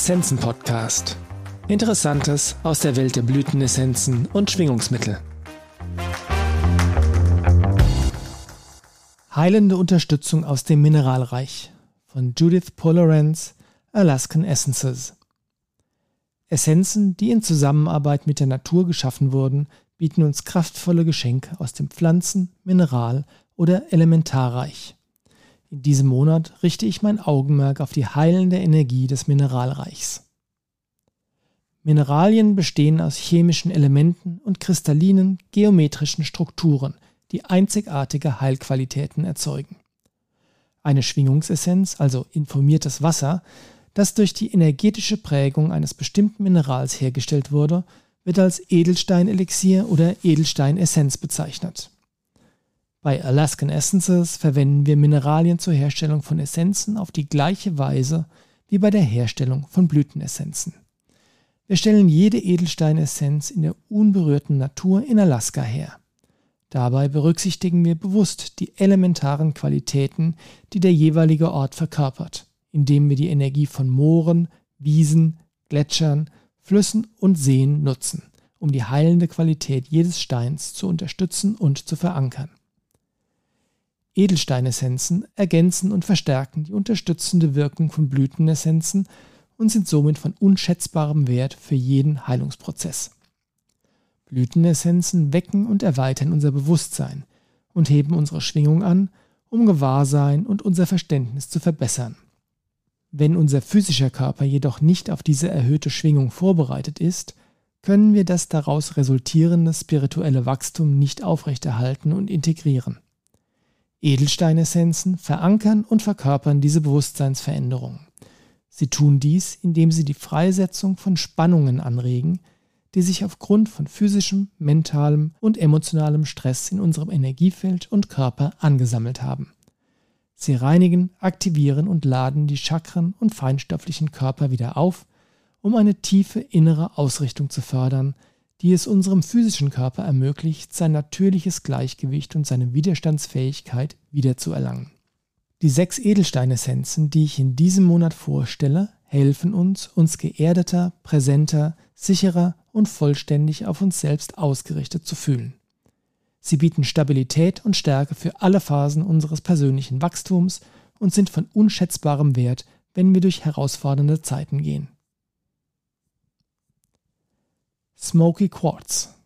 Essenzen Podcast. Interessantes aus der Welt der Blütenessenzen und Schwingungsmittel. Heilende Unterstützung aus dem Mineralreich von Judith Polarance, Alaskan Essences. Essenzen, die in Zusammenarbeit mit der Natur geschaffen wurden, bieten uns kraftvolle Geschenke aus dem Pflanzen-, Mineral- oder Elementarreich. In diesem Monat richte ich mein Augenmerk auf die heilende Energie des Mineralreichs. Mineralien bestehen aus chemischen Elementen und kristallinen, geometrischen Strukturen, die einzigartige Heilqualitäten erzeugen. Eine Schwingungsessenz, also informiertes Wasser, das durch die energetische Prägung eines bestimmten Minerals hergestellt wurde, wird als Edelsteinelixier oder Edelsteinessenz bezeichnet. Bei Alaskan Essences verwenden wir Mineralien zur Herstellung von Essenzen auf die gleiche Weise wie bei der Herstellung von Blütenessenzen. Wir stellen jede Edelsteinessenz in der unberührten Natur in Alaska her. Dabei berücksichtigen wir bewusst die elementaren Qualitäten, die der jeweilige Ort verkörpert, indem wir die Energie von Mooren, Wiesen, Gletschern, Flüssen und Seen nutzen, um die heilende Qualität jedes Steins zu unterstützen und zu verankern. Edelsteinessenzen ergänzen und verstärken die unterstützende Wirkung von Blütenessenzen und sind somit von unschätzbarem Wert für jeden Heilungsprozess. Blütenessenzen wecken und erweitern unser Bewusstsein und heben unsere Schwingung an, um Gewahrsein und unser Verständnis zu verbessern. Wenn unser physischer Körper jedoch nicht auf diese erhöhte Schwingung vorbereitet ist, können wir das daraus resultierende spirituelle Wachstum nicht aufrechterhalten und integrieren. Edelsteinessenzen verankern und verkörpern diese Bewusstseinsveränderung. Sie tun dies, indem sie die Freisetzung von Spannungen anregen, die sich aufgrund von physischem, mentalem und emotionalem Stress in unserem Energiefeld und Körper angesammelt haben. Sie reinigen, aktivieren und laden die Chakren und feinstofflichen Körper wieder auf, um eine tiefe innere Ausrichtung zu fördern, die es unserem physischen Körper ermöglicht, sein natürliches Gleichgewicht und seine Widerstandsfähigkeit wiederzuerlangen. Die sechs Edelsteinessenzen, die ich in diesem Monat vorstelle, helfen uns, uns geerdeter, präsenter, sicherer und vollständig auf uns selbst ausgerichtet zu fühlen. Sie bieten Stabilität und Stärke für alle Phasen unseres persönlichen Wachstums und sind von unschätzbarem Wert, wenn wir durch herausfordernde Zeiten gehen. Smoky Quartz.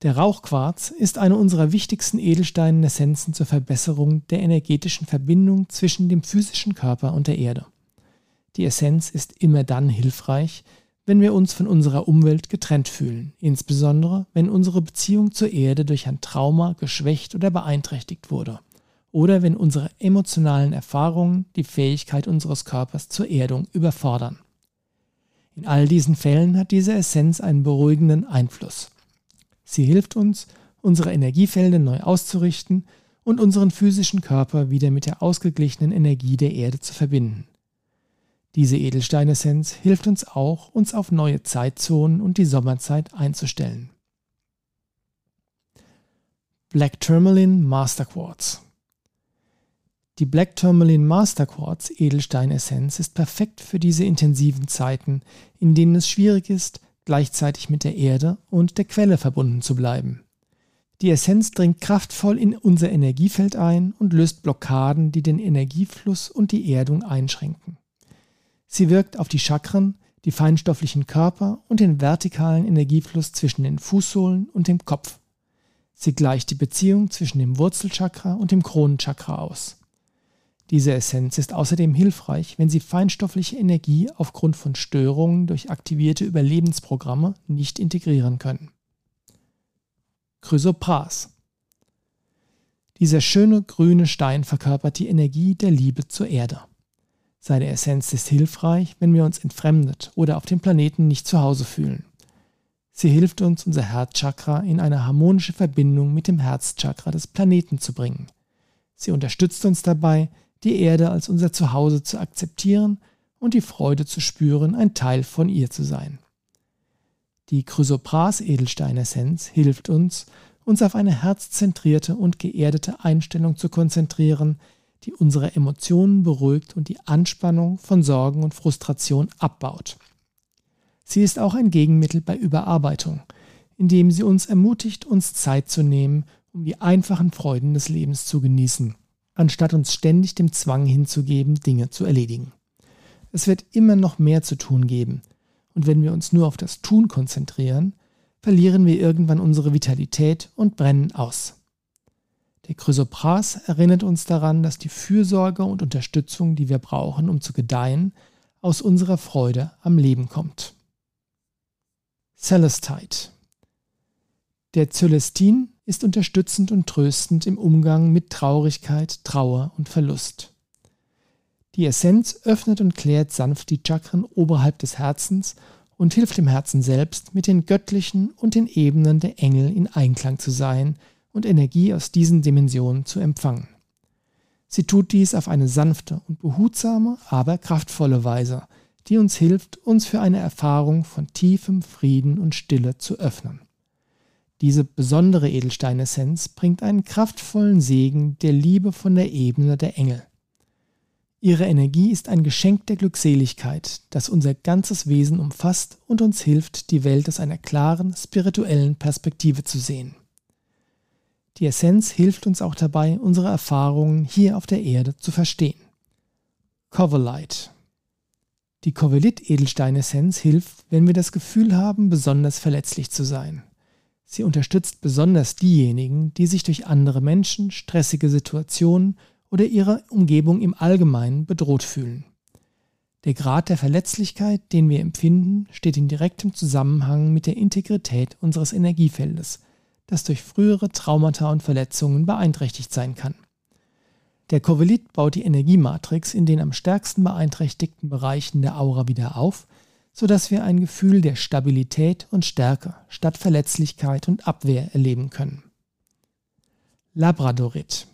Der Rauchquarz ist eine unserer wichtigsten Edelsteinessenzen zur Verbesserung der energetischen Verbindung zwischen dem physischen Körper und der Erde. Die Essenz ist immer dann hilfreich, wenn wir uns von unserer Umwelt getrennt fühlen, insbesondere wenn unsere Beziehung zur Erde durch ein Trauma geschwächt oder beeinträchtigt wurde, oder wenn unsere emotionalen Erfahrungen die Fähigkeit unseres Körpers zur Erdung überfordern. In all diesen Fällen hat diese Essenz einen beruhigenden Einfluss. Sie hilft uns, unsere Energiefelder neu auszurichten und unseren physischen Körper wieder mit der ausgeglichenen Energie der Erde zu verbinden. Diese Edelsteinessenz hilft uns auch, uns auf neue Zeitzonen und die Sommerzeit einzustellen. Black Tourmaline Master Quartz die Black Tourmaline Master Quartz Edelsteinessenz ist perfekt für diese intensiven Zeiten, in denen es schwierig ist, gleichzeitig mit der Erde und der Quelle verbunden zu bleiben. Die Essenz dringt kraftvoll in unser Energiefeld ein und löst Blockaden, die den Energiefluss und die Erdung einschränken. Sie wirkt auf die Chakren, die feinstofflichen Körper und den vertikalen Energiefluss zwischen den Fußsohlen und dem Kopf. Sie gleicht die Beziehung zwischen dem Wurzelchakra und dem Kronenchakra aus. Diese Essenz ist außerdem hilfreich, wenn Sie feinstoffliche Energie aufgrund von Störungen durch aktivierte Überlebensprogramme nicht integrieren können. Chrysopras Dieser schöne grüne Stein verkörpert die Energie der Liebe zur Erde. Seine Essenz ist hilfreich, wenn wir uns entfremdet oder auf dem Planeten nicht zu Hause fühlen. Sie hilft uns, unser Herzchakra in eine harmonische Verbindung mit dem Herzchakra des Planeten zu bringen. Sie unterstützt uns dabei, die Erde als unser Zuhause zu akzeptieren und die Freude zu spüren, ein Teil von ihr zu sein. Die Chrysopras-Edelsteinessenz hilft uns, uns auf eine herzzentrierte und geerdete Einstellung zu konzentrieren, die unsere Emotionen beruhigt und die Anspannung von Sorgen und Frustration abbaut. Sie ist auch ein Gegenmittel bei Überarbeitung, indem sie uns ermutigt, uns Zeit zu nehmen, um die einfachen Freuden des Lebens zu genießen, anstatt uns ständig dem Zwang hinzugeben, Dinge zu erledigen. Es wird immer noch mehr zu tun geben, und wenn wir uns nur auf das Tun konzentrieren, verlieren wir irgendwann unsere Vitalität und brennen aus. Der Chrysopras erinnert uns daran, dass die Fürsorge und Unterstützung, die wir brauchen, um zu gedeihen, aus unserer Freude am Leben kommt. Celestite Der Celestin ist unterstützend und tröstend im Umgang mit Traurigkeit, Trauer und Verlust. Die Essenz öffnet und klärt sanft die Chakren oberhalb des Herzens und hilft dem Herzen selbst, mit den göttlichen und den Ebenen der Engel in Einklang zu sein und Energie aus diesen Dimensionen zu empfangen. Sie tut dies auf eine sanfte und behutsame, aber kraftvolle Weise, die uns hilft, uns für eine Erfahrung von tiefem Frieden und Stille zu öffnen. Diese besondere Edelsteinessenz bringt einen kraftvollen Segen der Liebe von der Ebene der Engel. Ihre Energie ist ein Geschenk der Glückseligkeit, das unser ganzes Wesen umfasst und uns hilft, die Welt aus einer klaren, spirituellen Perspektive zu sehen. Die Essenz hilft uns auch dabei, unsere Erfahrungen hier auf der Erde zu verstehen. Coverlight Die Covelit-Edelsteinessenz hilft, wenn wir das Gefühl haben, besonders verletzlich zu sein. Sie unterstützt besonders diejenigen, die sich durch andere Menschen, stressige Situationen oder ihre Umgebung im Allgemeinen bedroht fühlen. Der Grad der Verletzlichkeit, den wir empfinden, steht in direktem Zusammenhang mit der Integrität unseres Energiefeldes, das durch frühere Traumata und Verletzungen beeinträchtigt sein kann. Der Kovelit baut die Energiematrix in den am stärksten beeinträchtigten Bereichen der Aura wieder auf, sodass wir ein Gefühl der Stabilität und Stärke statt Verletzlichkeit und Abwehr erleben können. Labradorit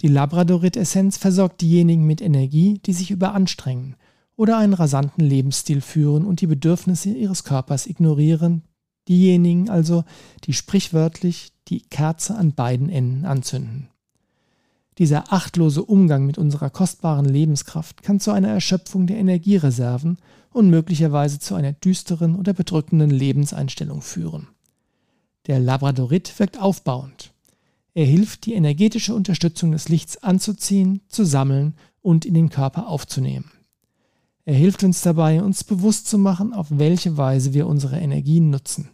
die Labradorit-Essenz versorgt diejenigen mit Energie, die sich überanstrengen oder einen rasanten Lebensstil führen und die Bedürfnisse ihres Körpers ignorieren, diejenigen also, die sprichwörtlich die Kerze an beiden Enden anzünden. Dieser achtlose Umgang mit unserer kostbaren Lebenskraft kann zu einer Erschöpfung der Energiereserven und möglicherweise zu einer düsteren oder bedrückenden Lebenseinstellung führen. Der Labradorit wirkt aufbauend. Er hilft, die energetische Unterstützung des Lichts anzuziehen, zu sammeln und in den Körper aufzunehmen. Er hilft uns dabei, uns bewusst zu machen, auf welche Weise wir unsere Energien nutzen.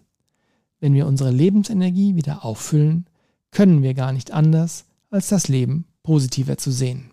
Wenn wir unsere Lebensenergie wieder auffüllen, können wir gar nicht anders, als das Leben positiver zu sehen.